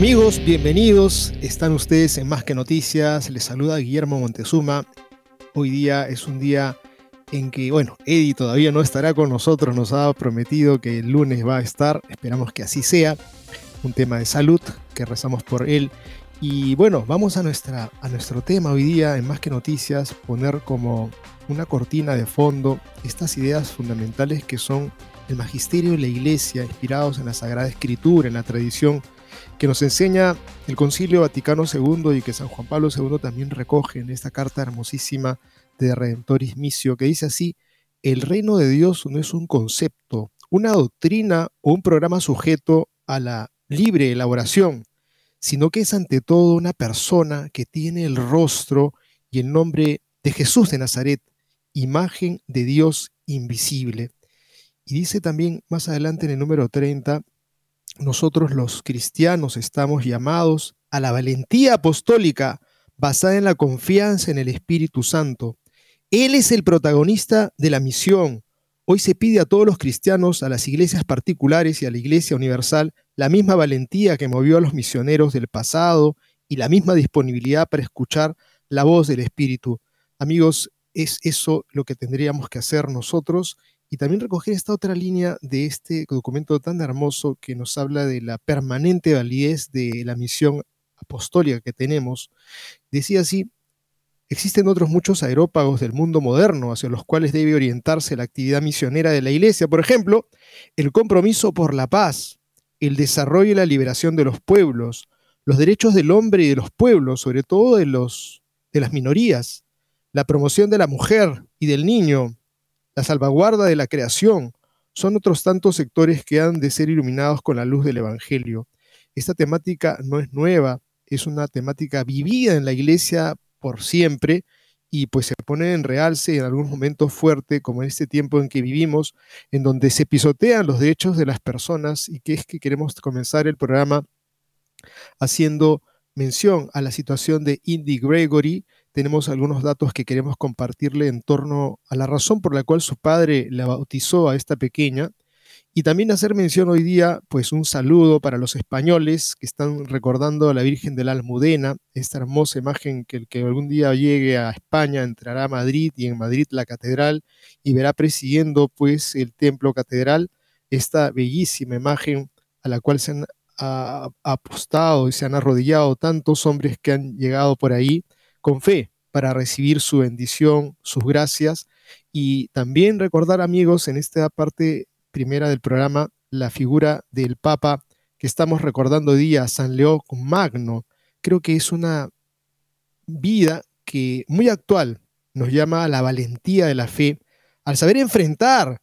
Amigos, bienvenidos. Están ustedes en Más que Noticias. Les saluda Guillermo Montezuma. Hoy día es un día en que, bueno, Eddie todavía no estará con nosotros. Nos ha prometido que el lunes va a estar. Esperamos que así sea. Un tema de salud, que rezamos por él. Y bueno, vamos a, nuestra, a nuestro tema hoy día, en Más que Noticias, poner como una cortina de fondo estas ideas fundamentales que son el magisterio y la iglesia, inspirados en la Sagrada Escritura, en la tradición que nos enseña el Concilio Vaticano II y que San Juan Pablo II también recoge en esta carta hermosísima de Redentoris Missio, que dice así, el reino de Dios no es un concepto, una doctrina o un programa sujeto a la libre elaboración, sino que es ante todo una persona que tiene el rostro y el nombre de Jesús de Nazaret, imagen de Dios invisible. Y dice también más adelante en el número 30, nosotros los cristianos estamos llamados a la valentía apostólica basada en la confianza en el Espíritu Santo. Él es el protagonista de la misión. Hoy se pide a todos los cristianos, a las iglesias particulares y a la Iglesia Universal, la misma valentía que movió a los misioneros del pasado y la misma disponibilidad para escuchar la voz del Espíritu. Amigos, es eso lo que tendríamos que hacer nosotros y también recoger esta otra línea de este documento tan hermoso que nos habla de la permanente validez de la misión apostólica que tenemos. Decía así, existen otros muchos aerópagos del mundo moderno hacia los cuales debe orientarse la actividad misionera de la Iglesia, por ejemplo, el compromiso por la paz, el desarrollo y la liberación de los pueblos, los derechos del hombre y de los pueblos, sobre todo de, los, de las minorías, la promoción de la mujer y del niño, la salvaguarda de la creación, son otros tantos sectores que han de ser iluminados con la luz del Evangelio. Esta temática no es nueva, es una temática vivida en la iglesia por siempre y pues se pone en realce en algunos momentos fuerte, como en este tiempo en que vivimos, en donde se pisotean los derechos de las personas y que es que queremos comenzar el programa haciendo mención a la situación de Indy Gregory, tenemos algunos datos que queremos compartirle en torno a la razón por la cual su padre la bautizó a esta pequeña. Y también hacer mención hoy día, pues un saludo para los españoles que están recordando a la Virgen de la Almudena, esta hermosa imagen que el que algún día llegue a España entrará a Madrid y en Madrid la catedral y verá presidiendo pues el templo catedral, esta bellísima imagen a la cual se han apostado y se han arrodillado tantos hombres que han llegado por ahí con fe para recibir su bendición, sus gracias y también recordar amigos en esta parte primera del programa la figura del Papa que estamos recordando día, San León Magno. Creo que es una vida que muy actual nos llama a la valentía de la fe, al saber enfrentar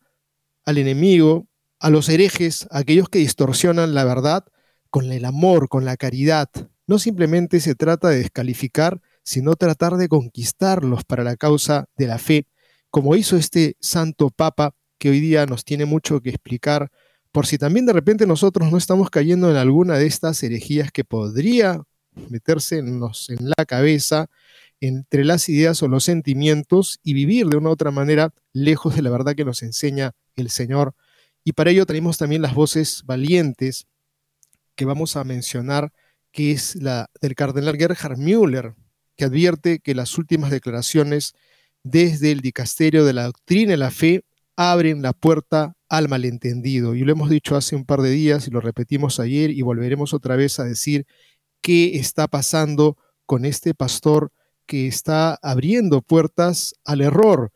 al enemigo, a los herejes, a aquellos que distorsionan la verdad, con el amor, con la caridad. No simplemente se trata de descalificar, sino tratar de conquistarlos para la causa de la fe, como hizo este santo papa que hoy día nos tiene mucho que explicar, por si también de repente nosotros no estamos cayendo en alguna de estas herejías que podría meterse en, en la cabeza entre las ideas o los sentimientos y vivir de una u otra manera lejos de la verdad que nos enseña el Señor. Y para ello tenemos también las voces valientes que vamos a mencionar, que es la del cardenal Gerhard Müller, que advierte que las últimas declaraciones desde el dicasterio de la doctrina y la fe abren la puerta al malentendido. Y lo hemos dicho hace un par de días y lo repetimos ayer y volveremos otra vez a decir qué está pasando con este pastor que está abriendo puertas al error,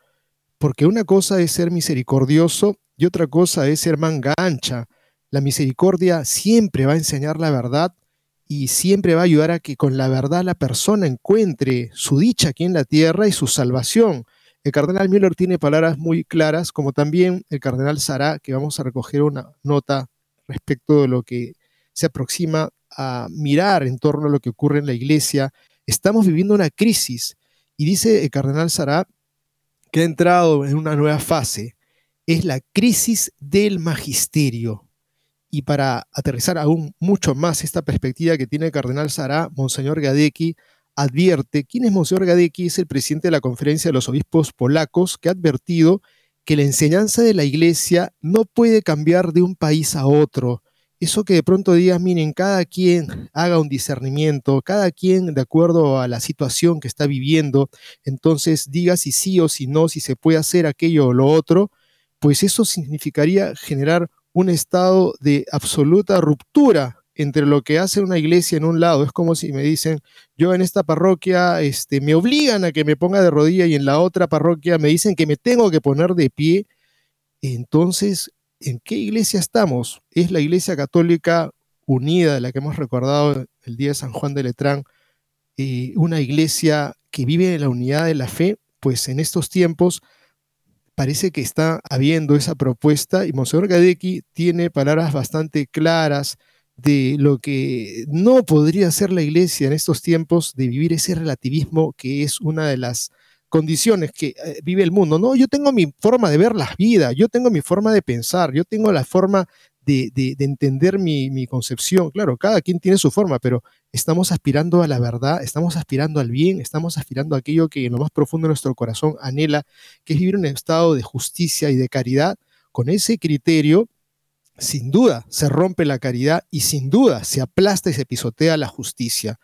porque una cosa es ser misericordioso y otra cosa es ser manga ancha. La misericordia siempre va a enseñar la verdad y siempre va a ayudar a que con la verdad la persona encuentre su dicha aquí en la tierra y su salvación. El cardenal Müller tiene palabras muy claras, como también el cardenal Sará, que vamos a recoger una nota respecto de lo que se aproxima a mirar en torno a lo que ocurre en la iglesia. Estamos viviendo una crisis y dice el cardenal Sará que ha entrado en una nueva fase. Es la crisis del magisterio. Y para aterrizar aún mucho más esta perspectiva que tiene el cardenal Sará, Monseñor Gadecki advierte, ¿quién es Monseñor Gadecki? Es el presidente de la Conferencia de los Obispos Polacos, que ha advertido que la enseñanza de la Iglesia no puede cambiar de un país a otro. Eso que de pronto digas, miren, cada quien haga un discernimiento, cada quien de acuerdo a la situación que está viviendo, entonces diga si sí o si no, si se puede hacer aquello o lo otro, pues eso significaría generar un estado de absoluta ruptura entre lo que hace una iglesia en un lado. Es como si me dicen, yo en esta parroquia este, me obligan a que me ponga de rodilla y en la otra parroquia me dicen que me tengo que poner de pie. Entonces, ¿en qué iglesia estamos? ¿Es la iglesia católica unida, de la que hemos recordado el día de San Juan de Letrán, eh, una iglesia que vive en la unidad de la fe? Pues en estos tiempos parece que está habiendo esa propuesta y Monseñor Gadecki tiene palabras bastante claras, de lo que no podría ser la iglesia en estos tiempos, de vivir ese relativismo que es una de las condiciones que eh, vive el mundo. No, yo tengo mi forma de ver la vida, yo tengo mi forma de pensar, yo tengo la forma de, entender mi, mi, concepción. Claro, cada quien tiene su forma, pero estamos aspirando a la verdad, estamos aspirando al bien, estamos aspirando a aquello que en lo más profundo de nuestro corazón anhela, que es vivir un estado de justicia y de caridad. Con ese criterio sin duda se rompe la caridad y sin duda se aplasta y se pisotea la justicia.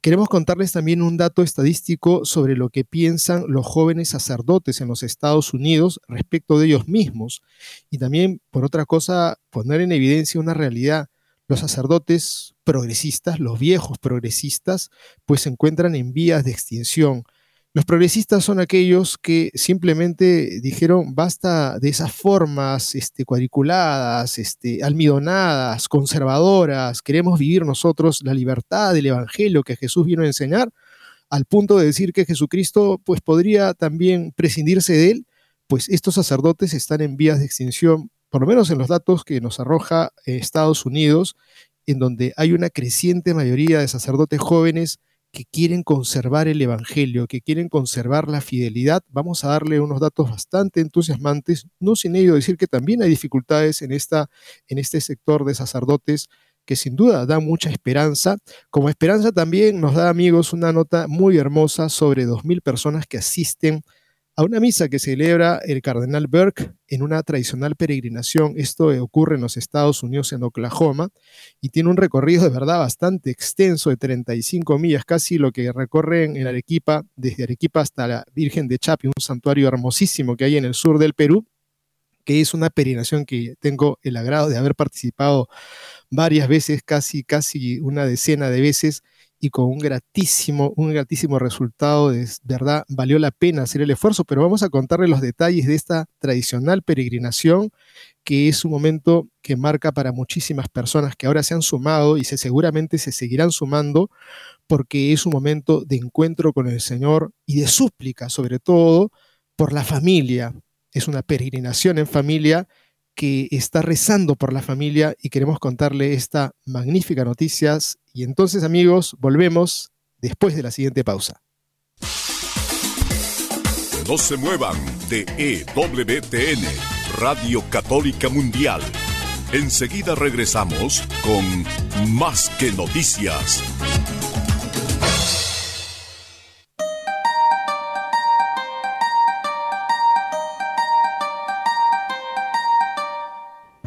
Queremos contarles también un dato estadístico sobre lo que piensan los jóvenes sacerdotes en los Estados Unidos respecto de ellos mismos y también, por otra cosa, poner en evidencia una realidad. Los sacerdotes progresistas, los viejos progresistas, pues se encuentran en vías de extinción. Los progresistas son aquellos que simplemente dijeron basta de esas formas este, cuadriculadas, este, almidonadas, conservadoras, queremos vivir nosotros la libertad del Evangelio que Jesús vino a enseñar, al punto de decir que Jesucristo pues podría también prescindirse de él, pues estos sacerdotes están en vías de extinción, por lo menos en los datos que nos arroja Estados Unidos, en donde hay una creciente mayoría de sacerdotes jóvenes que quieren conservar el Evangelio, que quieren conservar la fidelidad. Vamos a darle unos datos bastante entusiasmantes, no sin ello decir que también hay dificultades en, esta, en este sector de sacerdotes que sin duda da mucha esperanza. Como esperanza también nos da, amigos, una nota muy hermosa sobre 2.000 personas que asisten a una misa que celebra el cardenal Burke en una tradicional peregrinación. Esto ocurre en los Estados Unidos, en Oklahoma, y tiene un recorrido de verdad bastante extenso de 35 millas, casi lo que recorren en Arequipa, desde Arequipa hasta la Virgen de Chapi, un santuario hermosísimo que hay en el sur del Perú, que es una peregrinación que tengo el agrado de haber participado varias veces, casi, casi una decena de veces y con un gratísimo, un gratísimo resultado. De verdad, valió la pena hacer el esfuerzo, pero vamos a contarle los detalles de esta tradicional peregrinación, que es un momento que marca para muchísimas personas que ahora se han sumado y se, seguramente se seguirán sumando, porque es un momento de encuentro con el Señor y de súplica, sobre todo, por la familia. Es una peregrinación en familia que está rezando por la familia y queremos contarle esta magnífica noticia. Y entonces amigos, volvemos después de la siguiente pausa. No se muevan de EWTN, Radio Católica Mundial. Enseguida regresamos con Más que Noticias.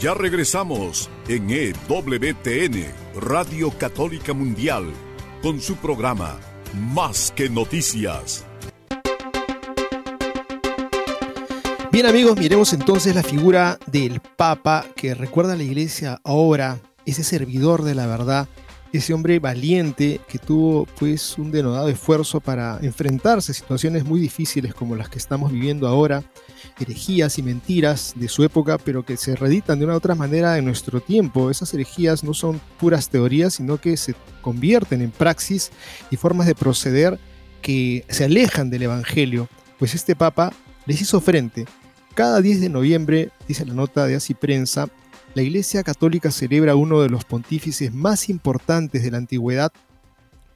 Ya regresamos en EWTN, Radio Católica Mundial, con su programa Más que Noticias. Bien amigos, miremos entonces la figura del Papa que recuerda a la iglesia ahora, ese servidor de la verdad, ese hombre valiente que tuvo pues un denodado esfuerzo para enfrentarse a situaciones muy difíciles como las que estamos viviendo ahora herejías y mentiras de su época, pero que se reeditan de una u otra manera en nuestro tiempo. Esas herejías no son puras teorías, sino que se convierten en praxis y formas de proceder que se alejan del Evangelio. Pues este Papa les hizo frente. Cada 10 de noviembre, dice la nota de Así Prensa, la Iglesia Católica celebra uno de los pontífices más importantes de la antigüedad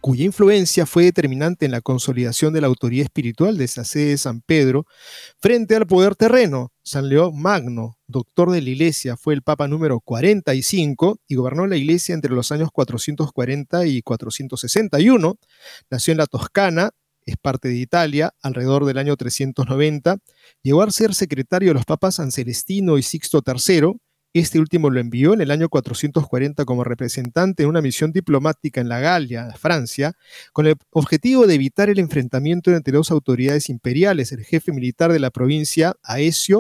cuya influencia fue determinante en la consolidación de la autoridad espiritual de esa sede de San Pedro frente al poder terreno. San León Magno, doctor de la Iglesia, fue el Papa número 45 y gobernó la Iglesia entre los años 440 y 461. Nació en la Toscana, es parte de Italia, alrededor del año 390. Llegó a ser secretario de los papas San Celestino y Sixto III este último lo envió en el año 440 como representante en una misión diplomática en la Galia, Francia, con el objetivo de evitar el enfrentamiento entre dos autoridades imperiales, el jefe militar de la provincia, Aesio,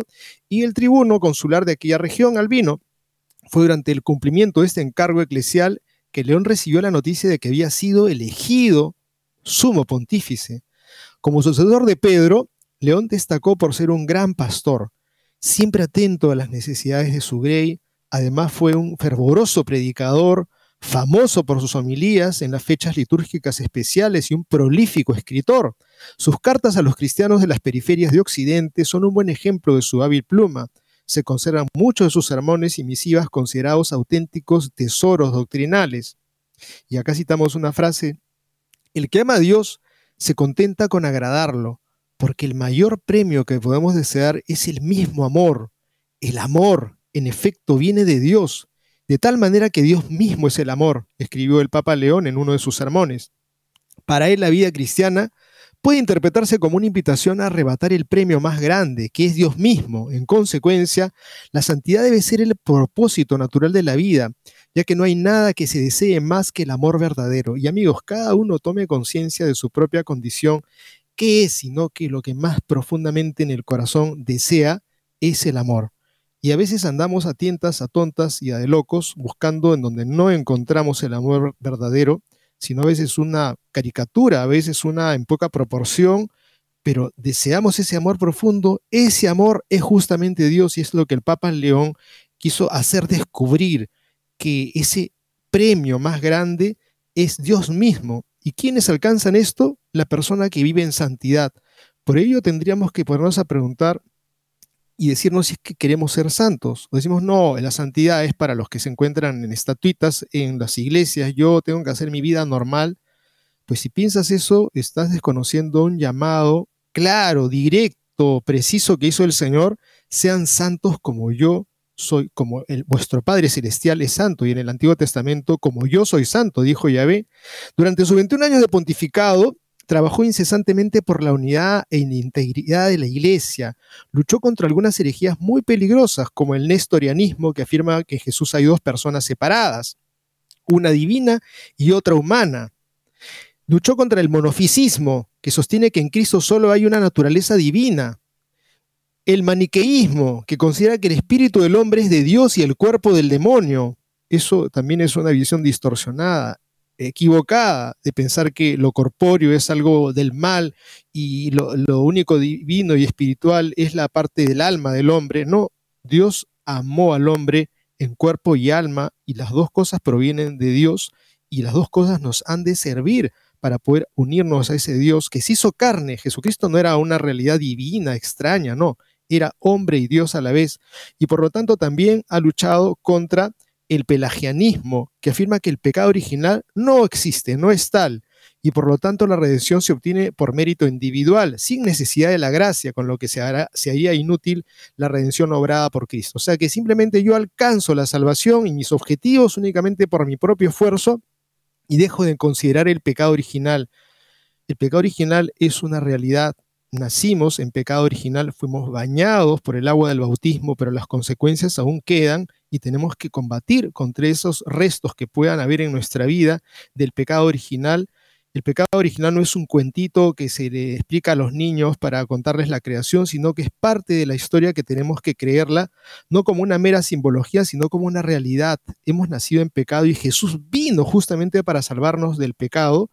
y el tribuno consular de aquella región, Albino. Fue durante el cumplimiento de este encargo eclesial que León recibió la noticia de que había sido elegido sumo pontífice. Como sucesor de Pedro, León destacó por ser un gran pastor, siempre atento a las necesidades de su grey. Además fue un fervoroso predicador, famoso por sus homilías en las fechas litúrgicas especiales y un prolífico escritor. Sus cartas a los cristianos de las periferias de Occidente son un buen ejemplo de su hábil pluma. Se conservan muchos de sus sermones y misivas considerados auténticos tesoros doctrinales. Y acá citamos una frase, el que ama a Dios se contenta con agradarlo, porque el mayor premio que podemos desear es el mismo amor. El amor, en efecto, viene de Dios, de tal manera que Dios mismo es el amor, escribió el Papa León en uno de sus sermones. Para él la vida cristiana puede interpretarse como una invitación a arrebatar el premio más grande, que es Dios mismo. En consecuencia, la santidad debe ser el propósito natural de la vida, ya que no hay nada que se desee más que el amor verdadero. Y amigos, cada uno tome conciencia de su propia condición qué es, sino que lo que más profundamente en el corazón desea es el amor. Y a veces andamos a tientas, a tontas y a de locos, buscando en donde no encontramos el amor verdadero, sino a veces una caricatura, a veces una en poca proporción, pero deseamos ese amor profundo. Ese amor es justamente Dios y es lo que el Papa León quiso hacer descubrir, que ese premio más grande es Dios mismo. ¿Y quiénes alcanzan esto? La persona que vive en santidad. Por ello tendríamos que ponernos a preguntar y decirnos si es que queremos ser santos. O decimos, no, la santidad es para los que se encuentran en estatuitas en las iglesias, yo tengo que hacer mi vida normal. Pues si piensas eso, estás desconociendo un llamado claro, directo, preciso que hizo el Señor, sean santos como yo soy, como el, vuestro Padre Celestial es santo. Y en el Antiguo Testamento, como yo soy santo, dijo Yahvé. Durante sus 21 años de pontificado, Trabajó incesantemente por la unidad e integridad de la Iglesia. Luchó contra algunas herejías muy peligrosas, como el nestorianismo, que afirma que Jesús hay dos personas separadas, una divina y otra humana. Luchó contra el monofisismo, que sostiene que en Cristo solo hay una naturaleza divina. El maniqueísmo, que considera que el espíritu del hombre es de Dios y el cuerpo del demonio. Eso también es una visión distorsionada equivocada de pensar que lo corpóreo es algo del mal y lo, único divino y espiritual es la parte del alma del hombre. No, Dios amó al hombre en cuerpo y alma y las dos cosas provienen de Dios y las dos cosas nos han de servir para poder unirnos a ese Dios que se hizo carne. Jesucristo no era una realidad divina, extraña, no. era hombre y Dios a la vez, y por lo tanto también ha luchado contra el pelagianismo, que afirma que el pecado original no existe, no es tal, y por lo tanto la redención se obtiene por mérito individual, sin necesidad de la gracia, con lo que se, hará, haría inútil la redención obrada por Cristo. O sea que simplemente yo alcanzo la salvación y mis objetivos únicamente por mi propio esfuerzo y dejo de considerar el pecado original. El pecado original es una realidad. Nacimos en pecado original, fuimos bañados por el agua del bautismo, pero las consecuencias aún quedan y tenemos que combatir contra esos restos que puedan haber en nuestra vida del pecado original el pecado original no es un cuentito que se le explica a los niños para contarles la creación, sino que es parte de la historia que tenemos que creerla, no como una mera simbología, sino como una realidad. Hemos nacido en pecado y Jesús vino justamente para salvarnos del pecado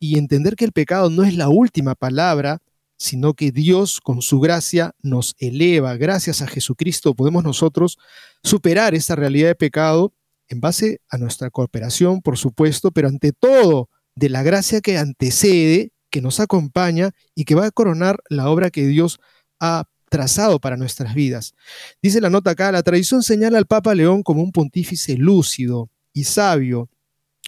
y entender que el pecado no es la última palabra, sino que Dios con su gracia nos eleva. Gracias a Jesucristo podemos nosotros superar esa realidad de pecado en base a nuestra cooperación, por supuesto, pero ante todo de la gracia que antecede, que nos acompaña y que va a coronar la obra que Dios ha trazado para nuestras vidas. Dice la nota acá, la tradición señala al Papa León como un pontífice lúcido y sabio,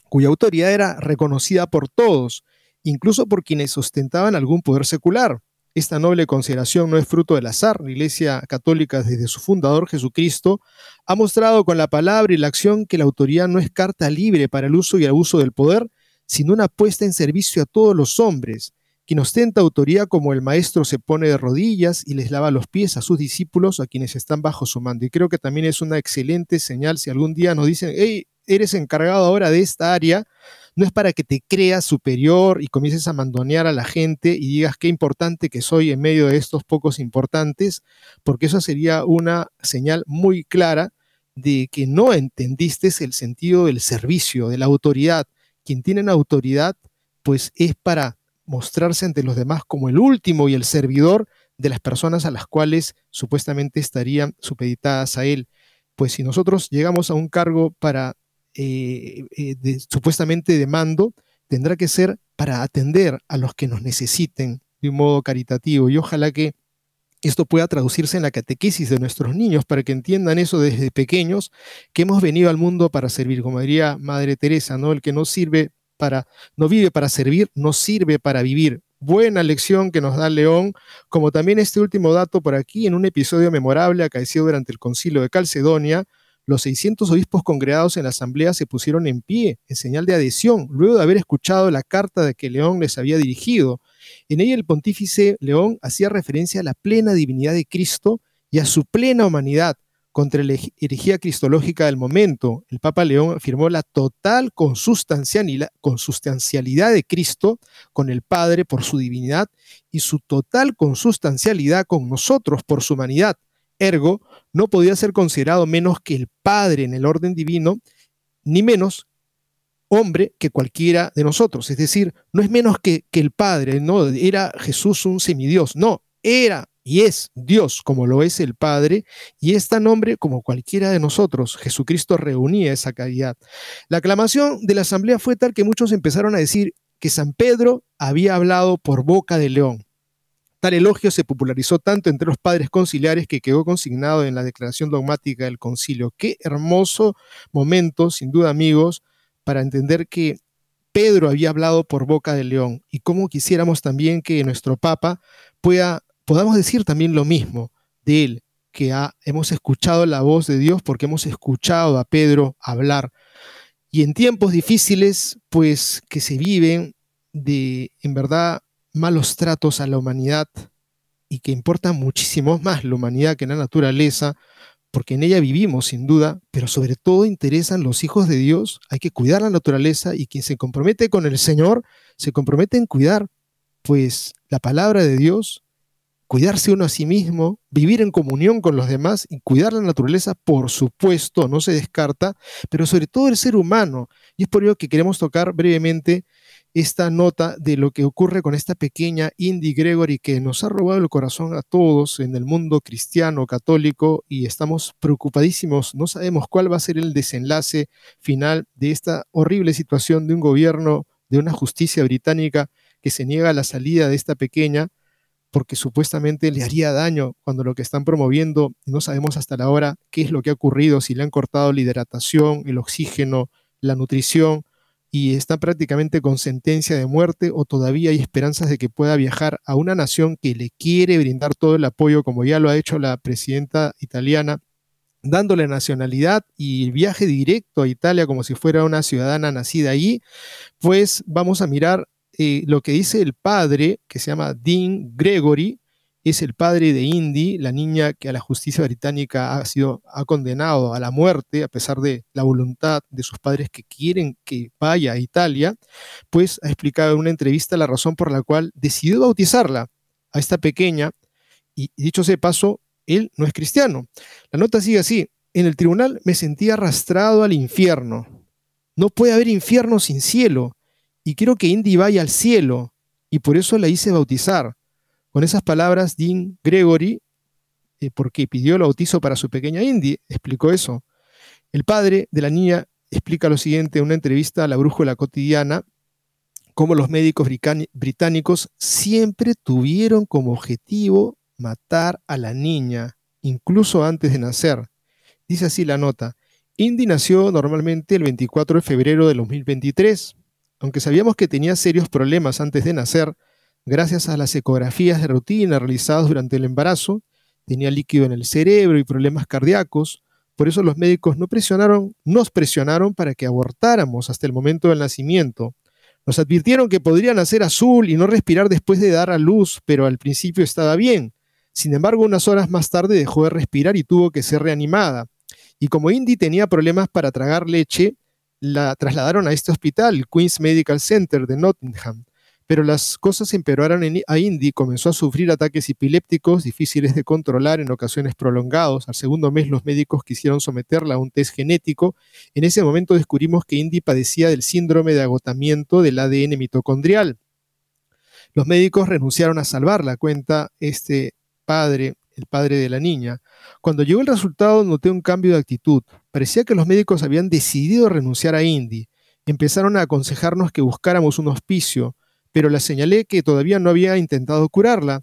cuya autoridad era reconocida por todos, incluso por quienes ostentaban algún poder secular. Esta noble consideración no es fruto del azar. La Iglesia Católica, desde su fundador Jesucristo, ha mostrado con la palabra y la acción que la autoridad no es carta libre para el uso y abuso del poder, sino una puesta en servicio a todos los hombres. Quien ostenta autoridad como el maestro se pone de rodillas y les lava los pies a sus discípulos, a quienes están bajo su mando. Y creo que también es una excelente señal si algún día nos dicen, hey, eres encargado ahora de esta área, no es para que te creas superior y comiences a mandonear a la gente y digas qué importante que soy en medio de estos pocos importantes, porque eso sería una señal muy clara de que no entendiste el sentido del servicio, de la autoridad, quien tiene autoridad, pues es para mostrarse ante los demás como el último y el servidor de las personas a las cuales supuestamente estarían supeditadas a él. Pues si nosotros llegamos a un cargo para eh, eh, supuestamente de mando, tendrá que ser para atender a los que nos necesiten de un modo caritativo. Y ojalá que esto pueda traducirse en la catequesis de nuestros niños para que entiendan eso desde pequeños, que hemos venido al mundo para servir, como diría Madre Teresa, ¿no? El que no sirve para, no vive para servir, no sirve para vivir. Buena lección que nos da León, como también este último dato por aquí, en un episodio memorable acaecido durante el concilio de Calcedonia, los 600 obispos congregados en la asamblea se pusieron en pie en señal de adhesión, luego de haber escuchado la carta de que León les había dirigido. En ella el pontífice León hacía referencia a la plena divinidad de Cristo y a su plena humanidad contra la herejía cristológica del momento. El Papa León afirmó la total consustancialidad de Cristo con el Padre por su divinidad y su total consustancialidad con nosotros por su humanidad. Ergo, no podía ser considerado menos que el Padre en el orden divino, ni menos hombre que cualquiera de nosotros. Es decir, no es menos que, que el Padre, no era Jesús un semidios, no, era y es Dios como lo es el Padre, y es tan hombre como cualquiera de nosotros. Jesucristo reunía esa calidad. La aclamación de la asamblea fue tal que muchos empezaron a decir que San Pedro había hablado por boca de león. Tal elogio se popularizó tanto entre los padres conciliares que quedó consignado en la declaración dogmática del concilio. Qué hermoso momento, sin duda amigos, para entender que Pedro había hablado por boca de león y cómo quisiéramos también que nuestro Papa pueda, podamos decir también lo mismo de él, que hemos escuchado la voz de Dios porque hemos escuchado a Pedro hablar. Y en tiempos difíciles, pues que se viven de, en verdad, malos tratos a la humanidad y que importa muchísimo más la humanidad que la naturaleza, porque en ella vivimos sin duda, pero sobre todo interesan los hijos de Dios, hay que cuidar la naturaleza y quien se compromete con el Señor se compromete en cuidar pues la palabra de Dios, cuidarse uno a sí mismo, vivir en comunión con los demás y cuidar la naturaleza, por supuesto, no se descarta, pero sobre todo el ser humano. Y es por ello que queremos tocar brevemente esta nota de lo que ocurre con esta pequeña Indy Gregory que nos ha robado el corazón a todos en el mundo cristiano, católico, y estamos preocupadísimos, no sabemos cuál va a ser el desenlace final de esta horrible situación de un gobierno, de una justicia británica que se niega a la salida de esta pequeña, porque supuestamente le haría daño cuando lo que están promoviendo, no sabemos hasta la hora qué es lo que ha ocurrido, si le han cortado la hidratación, el oxígeno, la nutrición, y está prácticamente con sentencia de muerte o todavía hay esperanzas de que pueda viajar a una nación que le quiere brindar todo el apoyo, como ya lo ha hecho la presidenta italiana, dándole nacionalidad y viaje directo a Italia como si fuera una ciudadana nacida allí, pues vamos a mirar eh, lo que dice el padre, que se llama Dean Gregory, es el padre de Indy, la niña que a la justicia británica ha sido ha condenado a la muerte a pesar de la voluntad de sus padres que quieren que vaya a Italia, pues ha explicado en una entrevista la razón por la cual decidió bautizarla a esta pequeña y dicho sea paso, él no es cristiano. La nota sigue así, en el tribunal me sentí arrastrado al infierno. No puede haber infierno sin cielo y quiero que Indy vaya al cielo, y por eso la hice bautizar. Con esas palabras, Dean Gregory, eh, porque pidió el bautizo para su pequeña Indy, explicó eso. El padre de la niña explica lo siguiente en una entrevista a la Brújula Cotidiana, cómo los médicos británicos siempre tuvieron como objetivo matar a la niña, incluso antes de nacer. Dice así la nota. Indy nació normalmente el 24 de febrero de 2023. Aunque sabíamos que tenía serios problemas antes de nacer, gracias a las ecografías de rutina realizadas durante el embarazo, tenía líquido en el cerebro y problemas cardíacos, por eso los médicos no presionaron, nos presionaron para que abortáramos hasta el momento del nacimiento. Nos advirtieron que podría nacer azul y no respirar después de dar a luz, pero al principio estaba bien. Sin embargo, unas horas más tarde dejó de respirar y tuvo que ser reanimada. Y como Indy tenía problemas para tragar leche, la trasladaron a este hospital, Queen's Medical Center de Nottingham. Pero las cosas empeoraron a Indy, comenzó a sufrir ataques epilépticos difíciles de controlar en ocasiones prolongados. Al segundo mes los médicos quisieron someterla a un test genético. En ese momento descubrimos que Indy padecía del síndrome de agotamiento del ADN mitocondrial. Los médicos renunciaron a salvarla, cuenta este padre el padre de la niña. Cuando llegó el resultado noté un cambio de actitud. Parecía que los médicos habían decidido renunciar a Indy. Empezaron a aconsejarnos que buscáramos un hospicio, pero la señalé que todavía no había intentado curarla.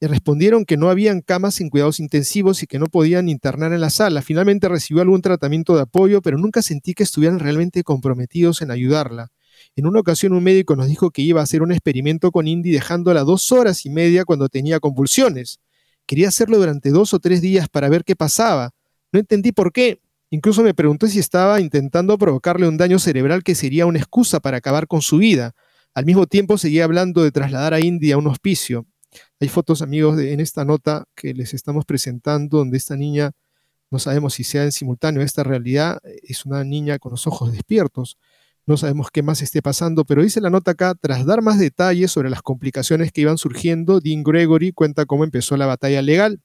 Y respondieron que no habían camas sin cuidados intensivos y que no podían internar en la sala. Finalmente recibió algún tratamiento de apoyo, pero nunca sentí que estuvieran realmente comprometidos en ayudarla. En una ocasión un médico nos dijo que iba a hacer un experimento con Indy dejándola dos horas y media cuando tenía convulsiones. Quería hacerlo durante dos o tres días para ver qué pasaba. No entendí por qué. Incluso me pregunté si estaba intentando provocarle un daño cerebral que sería una excusa para acabar con su vida. Al mismo tiempo seguía hablando de trasladar a India a un hospicio. Hay fotos, amigos, en esta nota que les estamos presentando, donde esta niña, no sabemos si sea en simultáneo esta realidad, es una niña con los ojos despiertos. No sabemos qué más esté pasando, pero dice la nota acá, tras dar más detalles sobre las complicaciones que iban surgiendo, Dean Gregory cuenta cómo empezó la batalla legal.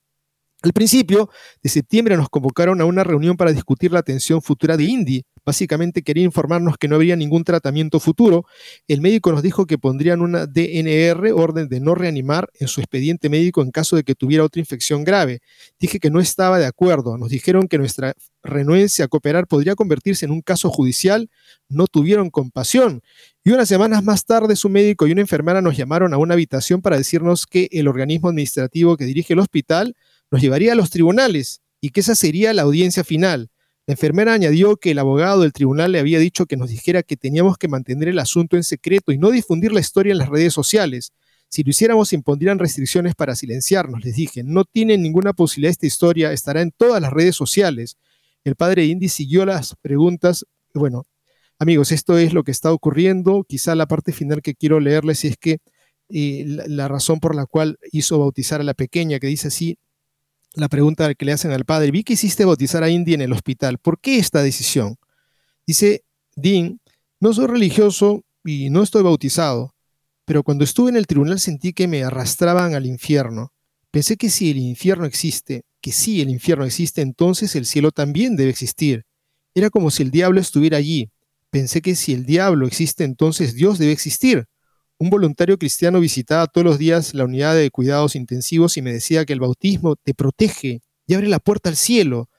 Al principio de septiembre nos convocaron a una reunión para discutir la atención futura de Indy, Básicamente quería informarnos que no habría ningún tratamiento futuro. El médico nos dijo que pondrían una DNR, orden de no reanimar, en su expediente médico en caso de que tuviera otra infección grave. Dije que no estaba de acuerdo. Nos dijeron que nuestra renuencia a cooperar podría convertirse en un caso judicial. No tuvieron compasión. Y unas semanas más tarde su médico y una enfermera nos llamaron a una habitación para decirnos que el organismo administrativo que dirige el hospital nos llevaría a los tribunales y que esa sería la audiencia final. La enfermera añadió que el abogado del tribunal le había dicho que nos dijera que teníamos que mantener el asunto en secreto y no difundir la historia en las redes sociales. Si lo hiciéramos, impondrían restricciones para silenciarnos. Les dije, no tienen ninguna posibilidad esta historia, estará en todas las redes sociales. El padre Indy siguió las preguntas. Bueno, amigos, esto es lo que está ocurriendo. Quizá la parte final que quiero leerles es que eh, la razón por la cual hizo bautizar a la pequeña, que dice así, la pregunta que le hacen al padre, vi que hiciste bautizar a Indy en el hospital, ¿por qué esta decisión? Dice Dean, no soy religioso y no estoy bautizado, pero cuando estuve en el tribunal sentí que me arrastraban al infierno. Pensé que si el infierno existe, que si el infierno existe, entonces el cielo también debe existir. Era como si el diablo estuviera allí. Pensé que si el diablo existe, entonces Dios debe existir. Un voluntario cristiano visitaba todos los días la unidad de cuidados intensivos y me decía que el bautismo te protege y abre la puerta al cielo.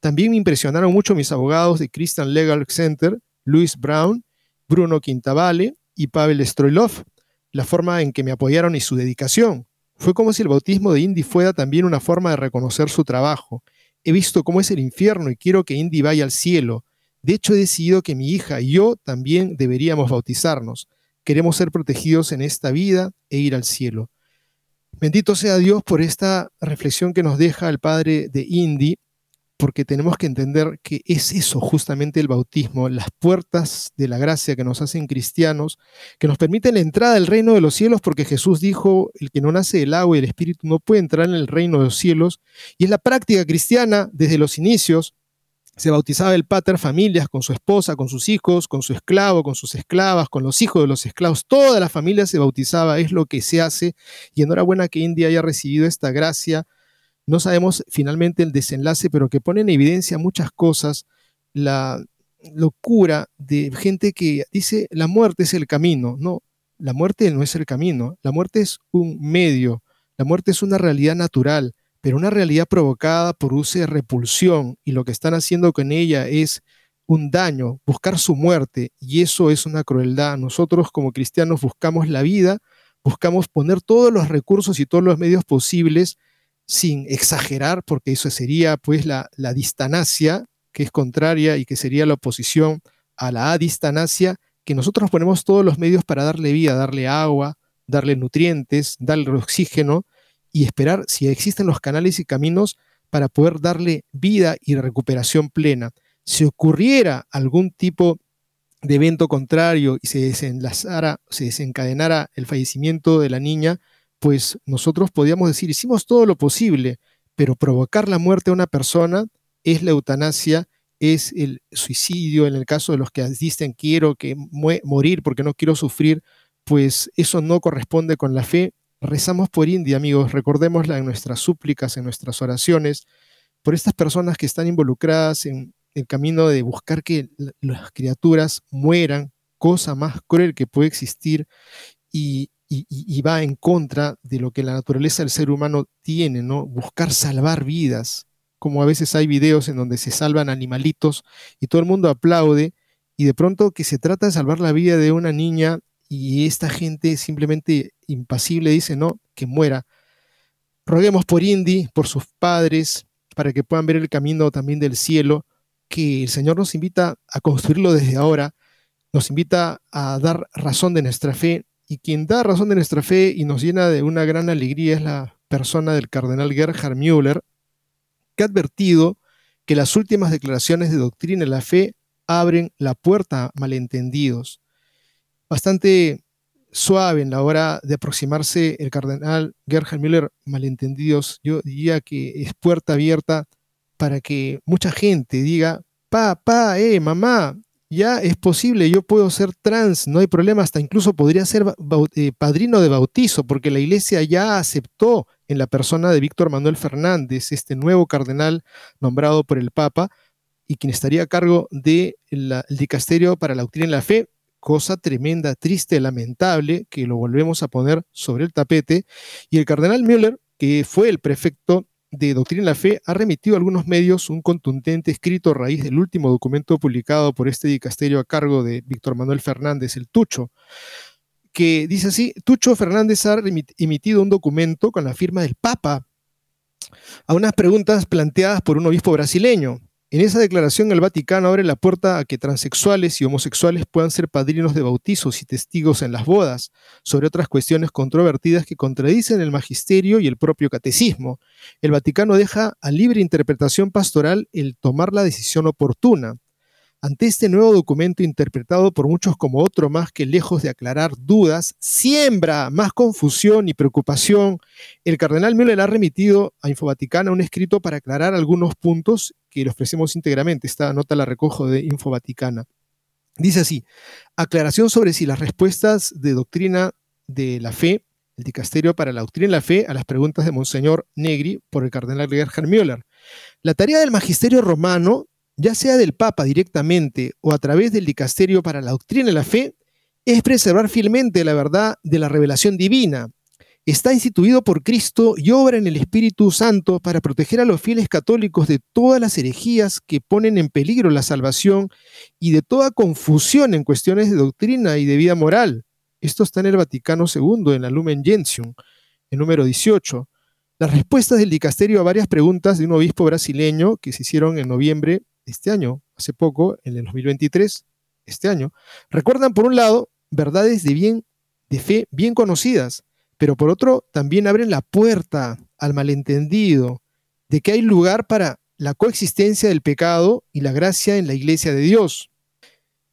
También me impresionaron mucho mis abogados de Christian Legal Center, Louis Brown, Bruno Quintavale y Pavel Stroilov, la forma en que me apoyaron y su dedicación. Fue como si el bautismo de Indy fuera también una forma de reconocer su trabajo. He visto cómo es el infierno y quiero que Indy vaya al cielo. De hecho, he decidido que mi hija y yo también deberíamos bautizarnos. Queremos ser protegidos en esta vida e ir al cielo. Bendito sea Dios por esta reflexión que nos deja el padre de Indy porque tenemos que entender que es eso justamente el bautismo, las puertas de la gracia que nos hacen cristianos, que nos permiten la entrada del reino de los cielos, porque Jesús dijo, el que no nace del agua y del espíritu no puede entrar en el reino de los cielos, y es la práctica cristiana desde los inicios. Se bautizaba el pater familias con su esposa, con sus hijos, con su esclavo, con sus esclavas, con los hijos de los esclavos. Toda la familia se bautizaba, es lo que se hace. Y enhorabuena que India haya recibido esta gracia no sabemos finalmente el desenlace, pero que pone en evidencia muchas cosas, la locura de gente que dice la muerte es el camino. No, la muerte no es el camino, la muerte es un medio, la muerte es una realidad natural, pero una realidad provocada de repulsión y lo que están haciendo con ella es un daño, buscar su muerte, y eso es una crueldad. Nosotros como cristianos buscamos la vida, buscamos poner todos los recursos y todos los medios posibles sin exagerar, porque eso sería pues la, la distanacia, que es contraria y que sería la oposición a la adistanacia, que nosotros ponemos todos los medios para darle vida, darle agua, darle nutrientes, darle oxígeno y esperar si existen los canales y caminos para poder darle vida y recuperación plena. Si ocurriera algún tipo de evento contrario y se desenlazara, se desencadenara el fallecimiento de la niña, pues nosotros podíamos decir, hicimos todo lo posible, pero provocar la muerte a una persona es la eutanasia, es el suicidio, en el caso de los que dicen quiero que morir porque no quiero sufrir, pues eso no corresponde con la fe. Rezamos por India, amigos, recordémosla en nuestras súplicas, en nuestras oraciones, por estas personas que están involucradas en el camino de buscar que las criaturas mueran, cosa más cruel que puede existir, y, y, va en contra de lo que la naturaleza del ser humano tiene, ¿no? Buscar salvar vidas, como a veces hay videos en donde se salvan animalitos y todo el mundo aplaude y de pronto que se trata de salvar la vida de una niña y esta gente simplemente impasible dice, no, que muera. Roguemos por Indy, por sus padres, para que puedan ver el camino también del cielo, que el Señor nos invita a construirlo desde ahora, nos invita a dar razón de nuestra fe y quien da razón de nuestra fe y nos llena de una gran alegría es la persona del cardenal Gerhard Müller, que ha advertido que las últimas declaraciones de doctrina de la fe abren la puerta a malentendidos. Bastante suave en la hora de aproximarse el cardenal Gerhard Müller, malentendidos, yo diría que es puerta abierta para que mucha gente diga, pa, pa, eh, mamá, ya es posible, yo puedo ser trans, no hay problema, hasta incluso podría ser eh, padrino de bautizo, porque la iglesia ya aceptó en la persona de Víctor Manuel Fernández, este nuevo cardenal nombrado por el Papa, y quien estaría a cargo del de dicasterio para la doctrina y la fe, cosa tremenda, triste, lamentable, que lo volvemos a poner sobre el tapete, y el cardenal Müller, que fue el prefecto de Doctrina de la Fe ha remitido a algunos medios un contundente escrito a raíz del último documento publicado por este dicasterio a cargo de Víctor Manuel Fernández, el Tucho, que dice así, Tucho Fernández ha emitido un documento con la firma del Papa a unas preguntas planteadas por un obispo brasileño. En esa declaración el Vaticano abre la puerta a que transexuales y homosexuales puedan ser padrinos de bautizos y testigos en las bodas, sobre otras cuestiones controvertidas que contradicen el magisterio y el propio catecismo. El Vaticano deja a libre interpretación pastoral el tomar la decisión oportuna. Ante este nuevo documento interpretado por muchos como otro más que lejos de aclarar dudas, siembra más confusión y preocupación, el cardenal Müller ha remitido a Infovaticana un escrito para aclarar algunos puntos que le ofrecemos íntegramente. Esta nota la recojo de Infovaticana. Dice así, aclaración sobre si las respuestas de doctrina de la fe, el dicasterio para la doctrina de la fe, a las preguntas de Monseñor Negri por el cardenal Gerhard Müller. La tarea del magisterio romano ya sea del Papa directamente o a través del Dicasterio para la Doctrina de la Fe, es preservar fielmente la verdad de la revelación divina. Está instituido por Cristo y obra en el Espíritu Santo para proteger a los fieles católicos de todas las herejías que ponen en peligro la salvación y de toda confusión en cuestiones de doctrina y de vida moral. Esto está en el Vaticano II, en la Lumen Gentium. el número 18, las respuestas del dicasterio a varias preguntas de un obispo brasileño que se hicieron en noviembre de este año, hace poco, en el 2023, este año, recuerdan por un lado verdades de bien de fe bien conocidas, pero por otro también abren la puerta al malentendido de que hay lugar para la coexistencia del pecado y la gracia en la iglesia de Dios.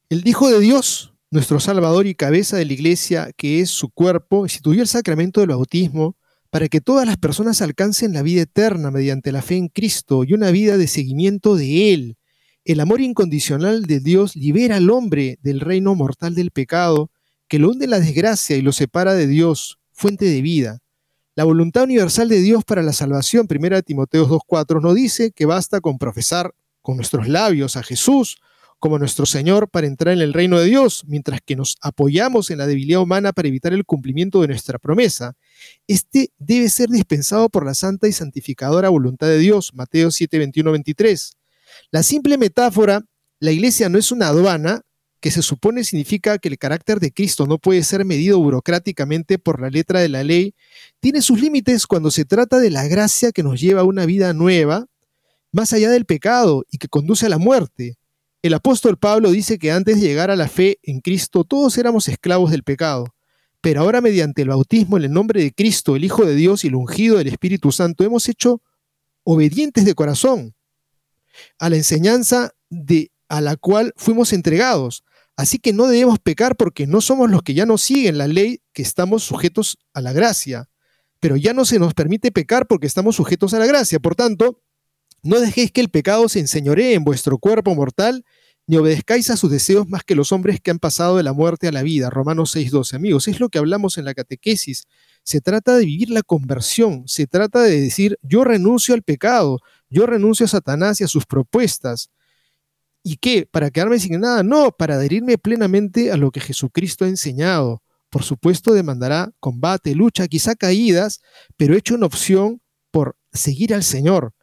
El Hijo de Dios, nuestro Salvador y cabeza de la iglesia, que es su cuerpo, instituyó el sacramento del bautismo para que todas las personas alcancen la vida eterna mediante la fe en Cristo y una vida de seguimiento de Él. El amor incondicional de Dios libera al hombre del reino mortal del pecado, que lo hunde en la desgracia y lo separa de Dios, fuente de vida. La voluntad universal de Dios para la salvación, 1 Timoteo 2.4, no dice que basta con profesar con nuestros labios a Jesús como nuestro Señor para entrar en el reino de Dios, mientras que nos apoyamos en la debilidad humana para evitar el cumplimiento de nuestra promesa. Este debe ser dispensado por la santa y santificadora voluntad de Dios, Mateo 7, 23. La simple metáfora, la iglesia no es una aduana, que se supone significa que el carácter de Cristo no puede ser medido burocráticamente por la letra de la ley, tiene sus límites cuando se trata de la gracia que nos lleva a una vida nueva, más allá del pecado y que conduce a la muerte. El apóstol Pablo dice que antes de llegar a la fe en Cristo todos éramos esclavos del pecado, pero ahora mediante el bautismo en el nombre de Cristo, el Hijo de Dios y el ungido del Espíritu Santo, hemos hecho obedientes de corazón a la enseñanza de a la cual fuimos entregados. Así que no debemos pecar porque no somos los que ya no siguen la ley, que estamos sujetos a la gracia. Pero ya no se nos permite pecar porque estamos sujetos a la gracia. Por tanto, no dejéis que el pecado se enseñoree en vuestro cuerpo mortal, ni obedezcáis a sus deseos más que los hombres que han pasado de la muerte a la vida. Romanos 6:12. Amigos, es lo que hablamos en la catequesis. Se trata de vivir la conversión, se trata de decir, yo renuncio al pecado, yo renuncio a Satanás y a sus propuestas. ¿Y qué? ¿Para quedarme sin nada? No, para adherirme plenamente a lo que Jesucristo ha enseñado. Por supuesto, demandará combate, lucha, quizá caídas, pero hecho una opción por seguir al Señor.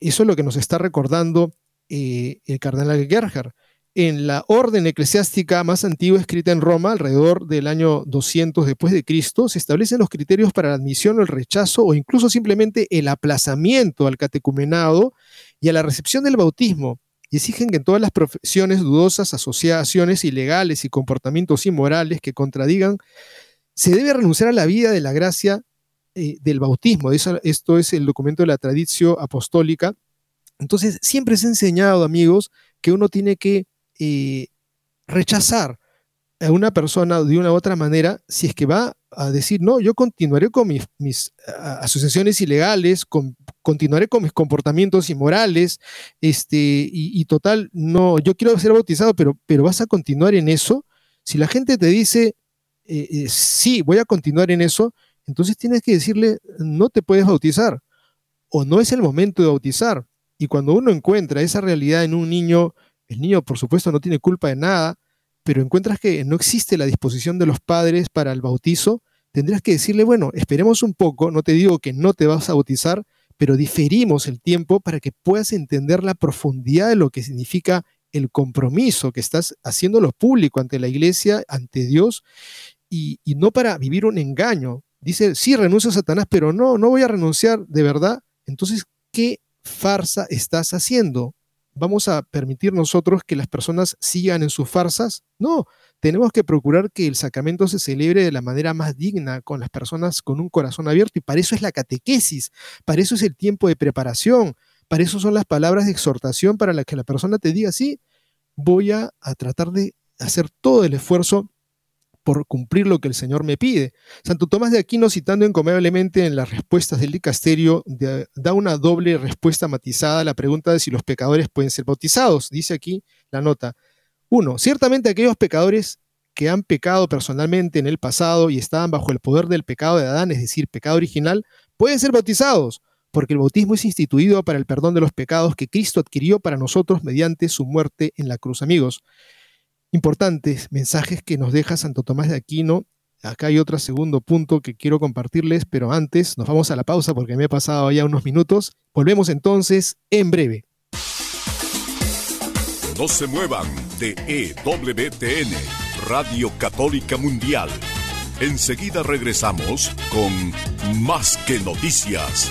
Eso es lo que nos está recordando eh, el cardenal Gerhard. En la orden eclesiástica más antigua escrita en Roma, alrededor del año 200 después de Cristo, se establecen los criterios para la admisión o el rechazo o incluso simplemente el aplazamiento al catecumenado y a la recepción del bautismo y exigen que todas las profesiones dudosas, asociaciones ilegales y comportamientos inmorales que contradigan, se debe renunciar a la vida de la gracia eh, del bautismo. esto es el documento de la tradición apostólica. Entonces, siempre se ha enseñado, amigos, que uno tiene que eh, rechazar a una persona de una u otra manera si es que va a decir, no, yo continuaré con mis, asociaciones ilegales, continuaré con mis comportamientos inmorales, este, y, total, no, yo quiero ser bautizado, pero, pero vas a continuar en eso. Si la gente te dice, eh, eh, sí, voy a continuar en eso, entonces tienes que decirle, no te puedes bautizar, o no es el momento de bautizar. Y cuando uno encuentra esa realidad en un niño, el niño por supuesto no tiene culpa de nada, pero encuentras que no existe la disposición de los padres para el bautizo, tendrás que decirle, bueno, esperemos un poco, no te digo que no te vas a bautizar, pero diferimos el tiempo para que puedas entender la profundidad de lo que significa el compromiso que estás haciéndolo público ante la iglesia, ante Dios, y, y no para vivir un engaño. Dice, sí, renuncio a Satanás, pero no, no voy a renunciar de verdad. Entonces, ¿qué farsa estás haciendo? ¿Vamos a permitir nosotros que las personas sigan en sus farsas? No, tenemos que procurar que el sacramento se celebre de la manera más digna, con las personas con un corazón abierto, y para eso es la catequesis, para eso es el tiempo de preparación, para eso son las palabras de exhortación para las que la persona te diga, sí, voy a, a tratar de hacer todo el esfuerzo por cumplir lo que el Señor me pide. Santo Tomás de Aquino, citando encomendablemente en las respuestas del dicasterio, da una doble respuesta matizada a la pregunta de si los pecadores pueden ser bautizados. Dice aquí la nota. Uno, ciertamente aquellos pecadores que han pecado personalmente en el pasado y estaban bajo el poder del pecado de Adán, es decir, pecado original, pueden ser bautizados, porque el bautismo es instituido para el perdón de los pecados que Cristo adquirió para nosotros mediante su muerte en la cruz. Amigos, importantes mensajes que nos deja Santo Tomás de Aquino. Acá hay otro segundo punto que quiero compartirles, pero antes nos vamos a la pausa porque me he pasado ya unos minutos. Volvemos entonces en breve. No se muevan de EWTN, Radio Católica Mundial Enseguida regresamos con Más que Noticias.